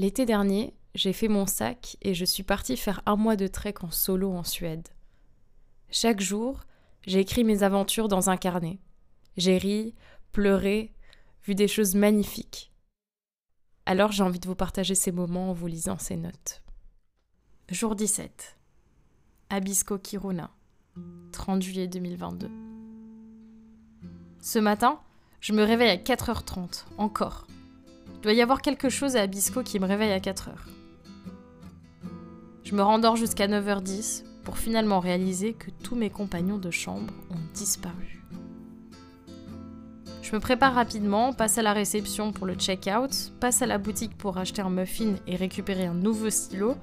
L'été dernier, j'ai fait mon sac et je suis partie faire un mois de trek en solo en Suède. Chaque jour, j'ai écrit mes aventures dans un carnet. J'ai ri, pleuré, vu des choses magnifiques. Alors j'ai envie de vous partager ces moments en vous lisant ces notes. Jour 17. Abisko Kiruna. 30 juillet 2022. Ce matin, je me réveille à 4h30, encore. Il doit y avoir quelque chose à Abisko qui me réveille à 4h. Je me rendors jusqu'à 9h10 pour finalement réaliser que tous mes compagnons de chambre ont disparu. Je me prépare rapidement, passe à la réception pour le check-out, passe à la boutique pour acheter un muffin et récupérer un nouveau stylo,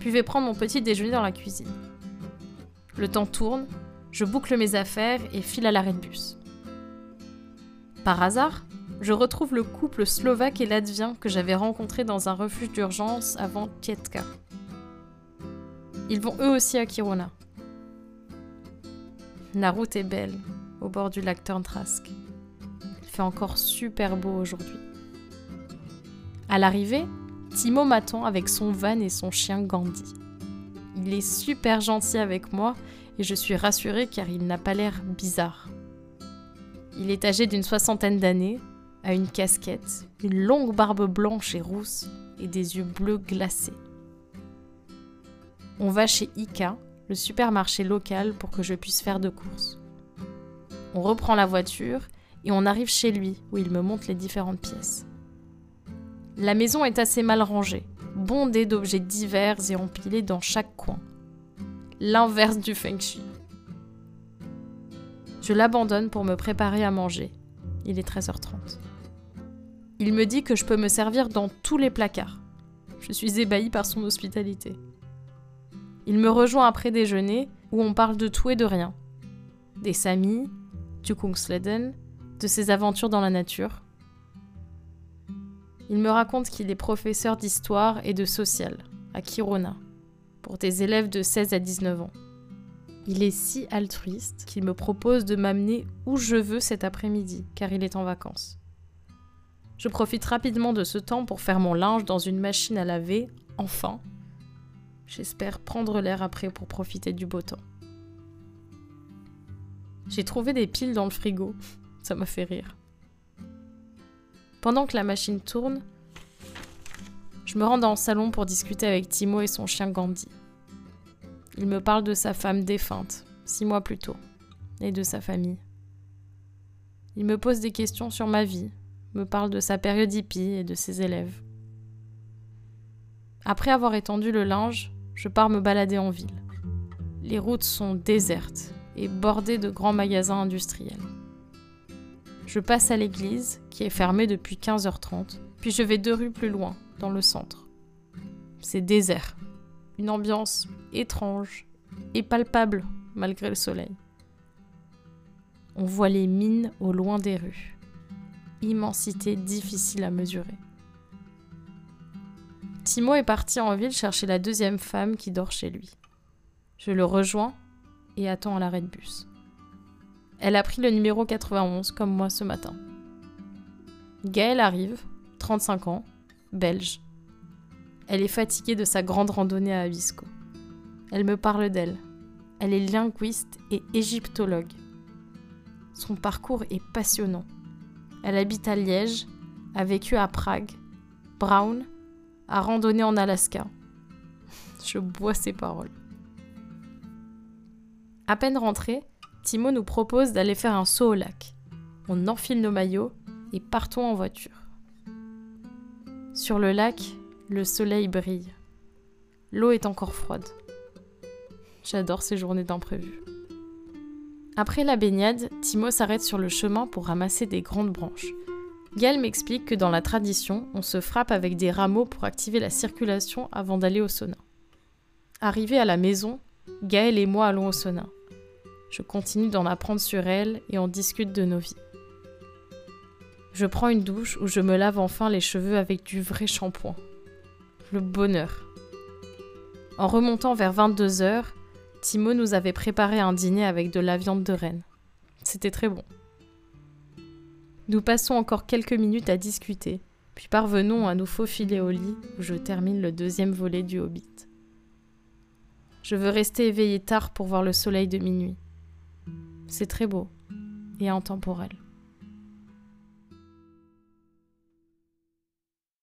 puis vais prendre mon petit déjeuner dans la cuisine. Le temps tourne, je boucle mes affaires et file à l'arrêt de bus. Par hasard, je retrouve le couple slovaque et latvien que j'avais rencontré dans un refuge d'urgence avant Tietka. Ils vont eux aussi à Kiruna. La route est belle, au bord du lac Turntrask. Il fait encore super beau aujourd'hui. À l'arrivée, Timo m'attend avec son van et son chien Gandhi. Il est super gentil avec moi et je suis rassurée car il n'a pas l'air bizarre. Il est âgé d'une soixantaine d'années, a une casquette, une longue barbe blanche et rousse et des yeux bleus glacés. On va chez Ika, le supermarché local, pour que je puisse faire de courses. On reprend la voiture et on arrive chez lui où il me montre les différentes pièces. La maison est assez mal rangée, bondée d'objets divers et empilés dans chaque coin. L'inverse du feng shui. Je l'abandonne pour me préparer à manger. Il est 13h30. Il me dit que je peux me servir dans tous les placards. Je suis ébahie par son hospitalité. Il me rejoint après déjeuner où on parle de tout et de rien. Des Sami, du Kungsleden, de ses aventures dans la nature. Il me raconte qu'il est professeur d'histoire et de social à Kiruna pour des élèves de 16 à 19 ans. Il est si altruiste qu'il me propose de m'amener où je veux cet après-midi car il est en vacances. Je profite rapidement de ce temps pour faire mon linge dans une machine à laver, enfin, J'espère prendre l'air après pour profiter du beau temps. J'ai trouvé des piles dans le frigo. Ça m'a fait rire. Pendant que la machine tourne, je me rends dans le salon pour discuter avec Timo et son chien Gandhi. Il me parle de sa femme défunte, six mois plus tôt, et de sa famille. Il me pose des questions sur ma vie, me parle de sa période hippie et de ses élèves. Après avoir étendu le linge, je pars me balader en ville. Les routes sont désertes et bordées de grands magasins industriels. Je passe à l'église, qui est fermée depuis 15h30, puis je vais deux rues plus loin, dans le centre. C'est désert. Une ambiance étrange et palpable malgré le soleil. On voit les mines au loin des rues. Immensité difficile à mesurer. Timo est parti en ville chercher la deuxième femme qui dort chez lui. Je le rejoins et attends à l'arrêt de bus. Elle a pris le numéro 91 comme moi ce matin. Gaëlle arrive, 35 ans, belge. Elle est fatiguée de sa grande randonnée à Abisko. Elle me parle d'elle. Elle est linguiste et égyptologue. Son parcours est passionnant. Elle habite à Liège, a vécu à Prague, Brown à randonner en Alaska. Je bois ses paroles. À peine rentré, Timo nous propose d'aller faire un saut au lac. On enfile nos maillots et partons en voiture. Sur le lac, le soleil brille. L'eau est encore froide. J'adore ces journées d'imprévu. Après la baignade, Timo s'arrête sur le chemin pour ramasser des grandes branches. Gaël m'explique que dans la tradition, on se frappe avec des rameaux pour activer la circulation avant d'aller au sauna. Arrivé à la maison, Gaël et moi allons au sauna. Je continue d'en apprendre sur elle et on discute de nos vies. Je prends une douche où je me lave enfin les cheveux avec du vrai shampoing. Le bonheur. En remontant vers 22h, Timo nous avait préparé un dîner avec de la viande de renne. C'était très bon. Nous passons encore quelques minutes à discuter, Puis parvenons à nous faufiler au lit où je termine le deuxième volet du Hobbit. Je veux rester éveillé tard pour voir le soleil de minuit. C'est très beau et intemporel.